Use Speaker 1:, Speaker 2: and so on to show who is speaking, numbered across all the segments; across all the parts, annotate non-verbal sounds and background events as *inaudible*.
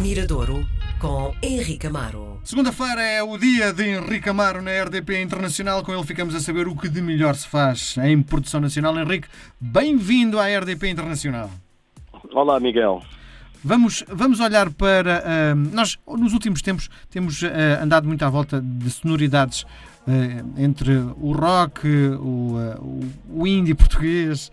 Speaker 1: Miradouro com Henrique Amaro.
Speaker 2: Segunda-feira é o dia de Henrique Amaro na RDP Internacional. Com ele ficamos a saber o que de melhor se faz em produção nacional. Henrique, bem-vindo à RDP Internacional.
Speaker 3: Olá, Miguel.
Speaker 2: Vamos, vamos olhar para. Uh, nós, nos últimos tempos, temos uh, andado muito à volta de sonoridades uh, entre o rock, o, o, o indie português.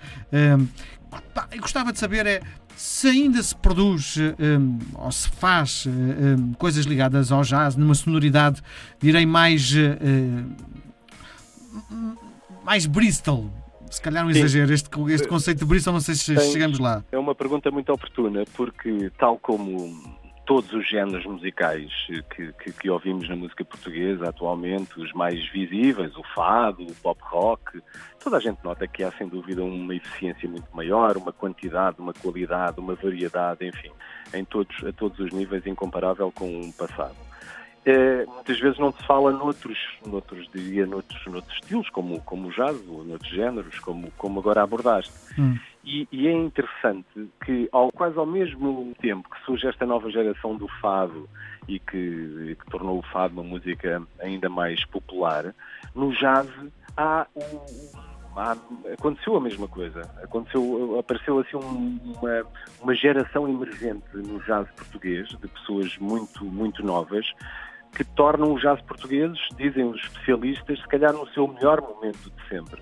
Speaker 2: Eu gostava de saber é, se ainda se produz um, ou se faz um, coisas ligadas ao jazz numa sonoridade, direi, mais. mais Bristol, se calhar um Sim. exagero, este, este conceito de Bristol, não sei se Tem, chegamos lá.
Speaker 3: É uma pergunta muito oportuna, porque tal como todos os géneros musicais que, que, que, ouvimos na música portuguesa atualmente, os mais visíveis, o fado, o pop rock, toda a gente nota que há sem dúvida uma eficiência muito maior, uma quantidade, uma qualidade, uma variedade, enfim, em todos, a todos os níveis incomparável com o passado. É, muitas vezes não se fala noutros, noutros diria, noutros, noutros estilos, como, como o jazz, ou noutros géneros, como, como agora abordaste. Hum. E, e, é interessante que, ao, quase ao mesmo tempo que surge esta nova geração do fado e que, que tornou o fado uma música ainda mais popular, no jazz há aconteceu a mesma coisa. Aconteceu, apareceu assim um, uma, uma geração emergente no jazz português de pessoas muito, muito novas que tornam o jazz portugueses, dizem os especialistas, se calhar no seu melhor momento de sempre.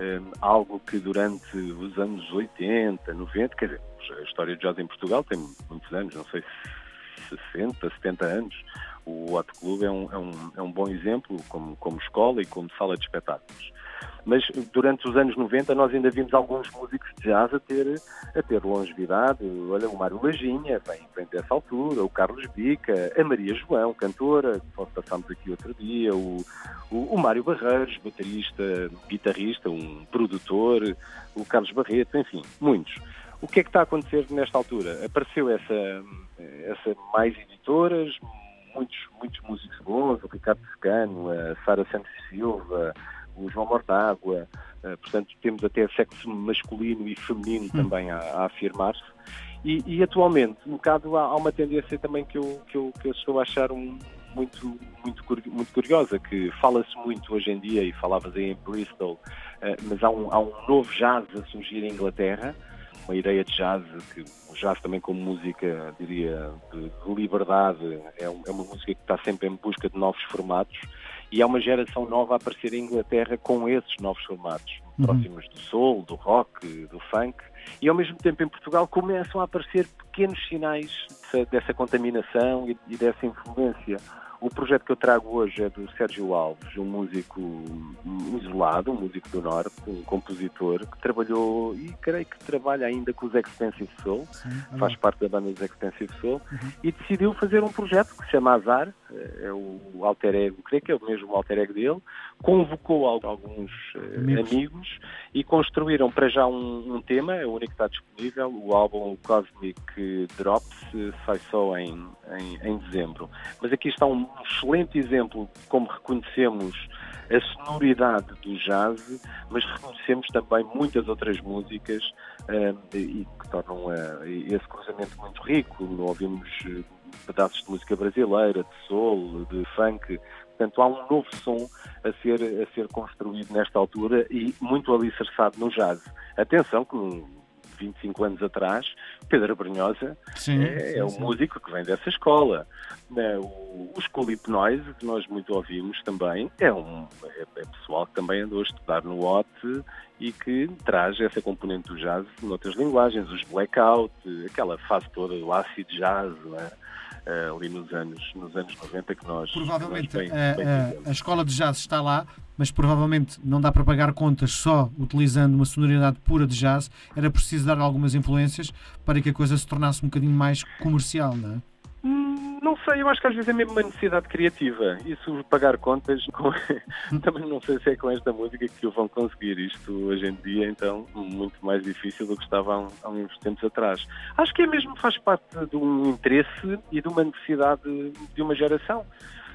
Speaker 3: Um, algo que durante os anos 80, 90, quer dizer, a história do jazz em Portugal tem muitos anos, não sei, 60, 70 anos. O Hot Club é um, é um, é um bom exemplo como, como escola e como sala de espetáculos mas durante os anos 90 nós ainda vimos alguns músicos de jazz a ter, a ter longevidade. Olha, o Mário Lajinha vem, vem dessa altura, o Carlos Bica, a Maria João, cantora, que passámos aqui outro dia, o, o, o Mário Barreiros, baterista, guitarrista, um produtor, o Carlos Barreto, enfim, muitos. O que é que está a acontecer nesta altura? Apareceu essa, essa mais editoras, muitos, muitos músicos bons, o Ricardo Secano, a Sara Santos Silva, o João Mortágua, uh, portanto temos até sexo masculino e feminino hum. também a, a afirmar-se. E, e, atualmente, um bocado há, há, uma tendência também que eu, que eu, que eu estou a achar um, muito, muito, muito curiosa, que fala-se muito hoje em dia, e falavas aí em Bristol, uh, mas há um, há um novo jazz a surgir em Inglaterra, uma ideia de jazz, que o jazz também como música, diria, de, de liberdade, é, é, uma música que está sempre em busca de novos formatos, e há uma geração nova a aparecer em Inglaterra com esses novos formatos, uhum. próximos do soul, do rock, do funk, e ao mesmo tempo em Portugal começam a aparecer pequenos sinais dessa contaminação e dessa influência. O projeto que eu trago hoje é do Sérgio Alves, um músico isolado, um músico do Norte, um compositor que trabalhou e creio que trabalha ainda com os Expensive Soul, Sim, faz parte da banda dos Expensive Soul, uhum. e decidiu fazer um projeto que se chama Azar, eh, é o alter ego, creio que é o mesmo alter ego dele, convocou alguns eh, amigos. amigos. e construíram para já um, um, tema, é o único que está disponível, o álbum Cosmic Drops sai só em, em, em dezembro. Mas aqui está um excelente exemplo de como reconhecemos a sonoridade do jazz, mas reconhecemos também muitas outras músicas uh, e que tornam uh, esse cruzamento muito rico. Ouvimos pedaços de música brasileira, de soul, de funk. Portanto, há um novo som a ser, a ser construído nesta altura e muito alicerçado no jazz. Atenção que 25 anos atrás, Pedro Brunhosa sim, é, sim, é um sim. músico que vem dessa escola. Né, o, o School Hypnoise, que nós muito ouvimos também, é, um, é, é pessoal que também andou a estudar no OT e que traz essa componente do jazz noutras linguagens, os blackout, aquela fase toda do acid jazz, né? Uh, ali nos anos, nos anos 90 que nós.
Speaker 2: Provavelmente nós bem, a, bem a, a, escola de jazz está lá, mas provavelmente não dá para pagar contas só utilizando uma sonoridade pura de jazz. Era preciso dar algumas influências para que a coisa se tornasse um bocadinho mais comercial, não é?
Speaker 3: Não sei, eu acho que às vezes é mesmo uma necessidade criativa. Isso, pagar contas, *laughs* também não sei se é com esta música que o vão conseguir. Isto hoje em dia, então, muito mais difícil do que estava há uns tempos atrás. Acho que é mesmo, faz parte de um interesse e de uma necessidade de uma geração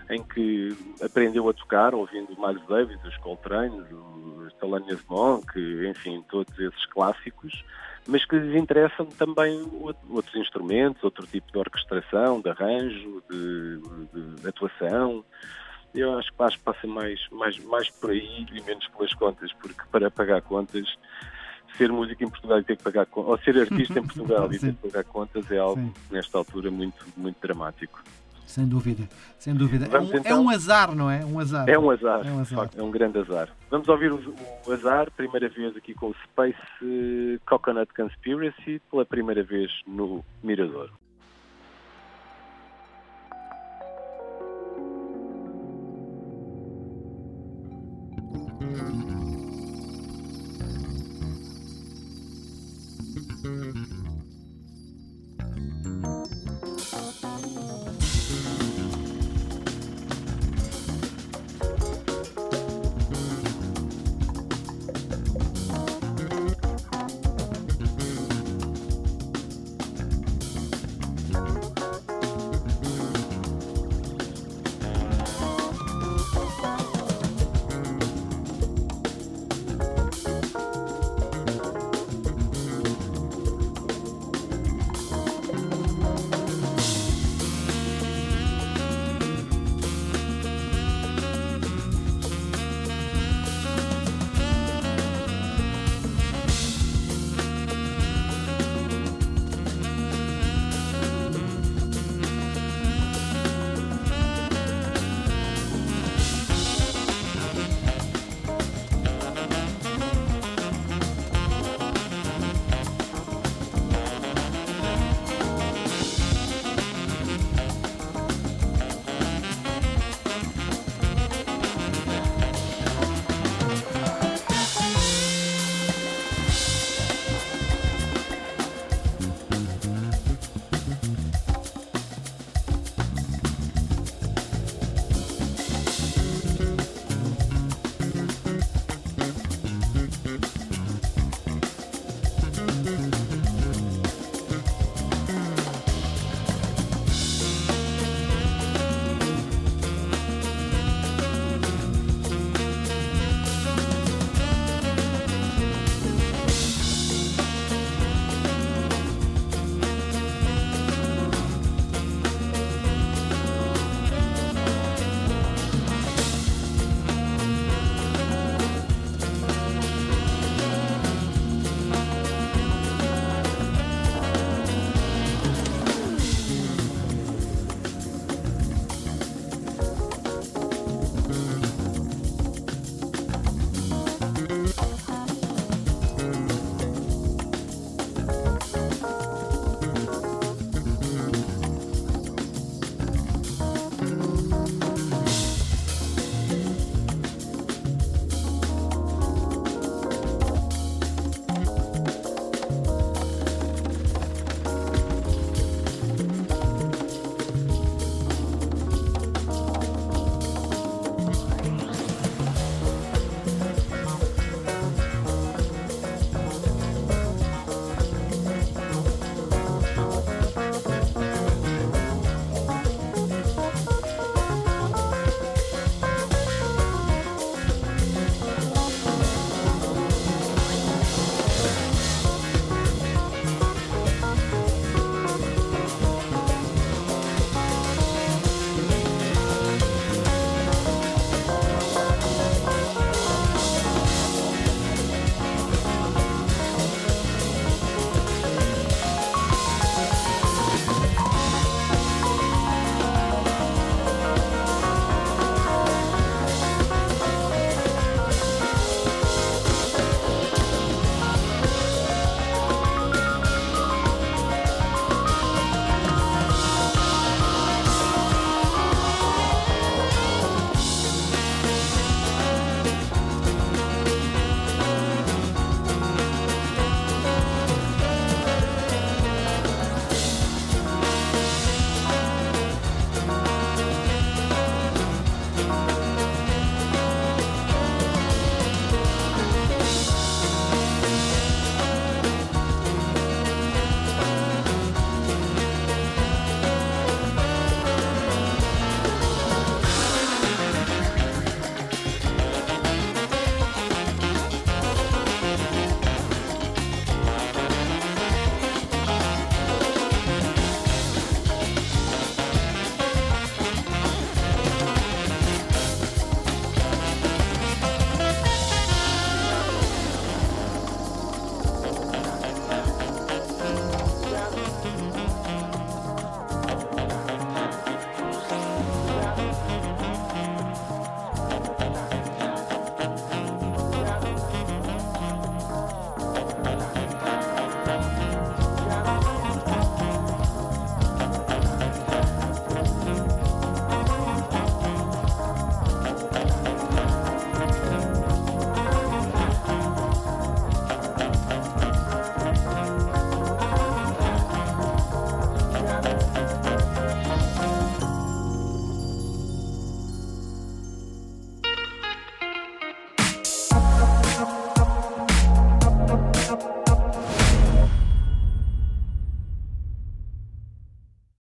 Speaker 3: em que aprendeu a tocar ouvindo Miles Davis, os Coltrane, os Thelonious Monk, enfim, todos esses clássicos mas que lhes interessam também outros instrumentos, outro tipo de orquestração, de arranjo, de, de, atuação. Eu acho que acho que passa mais, mais, mais por aí e menos pelas contas, porque para pagar contas, ser músico em Portugal e ter que pagar ou ser artista em Portugal e ter *laughs* que pagar contas é algo, Sim. nesta altura, muito, muito dramático.
Speaker 2: Sem dúvida, sem dúvida. É um, então... é um, azar, não é? Um azar.
Speaker 3: É um azar, é um, azar. Facto, é um grande azar. Vamos ouvir o, o, azar, primeira vez aqui com o Space Coconut Conspiracy, pela primeira vez no Mirador.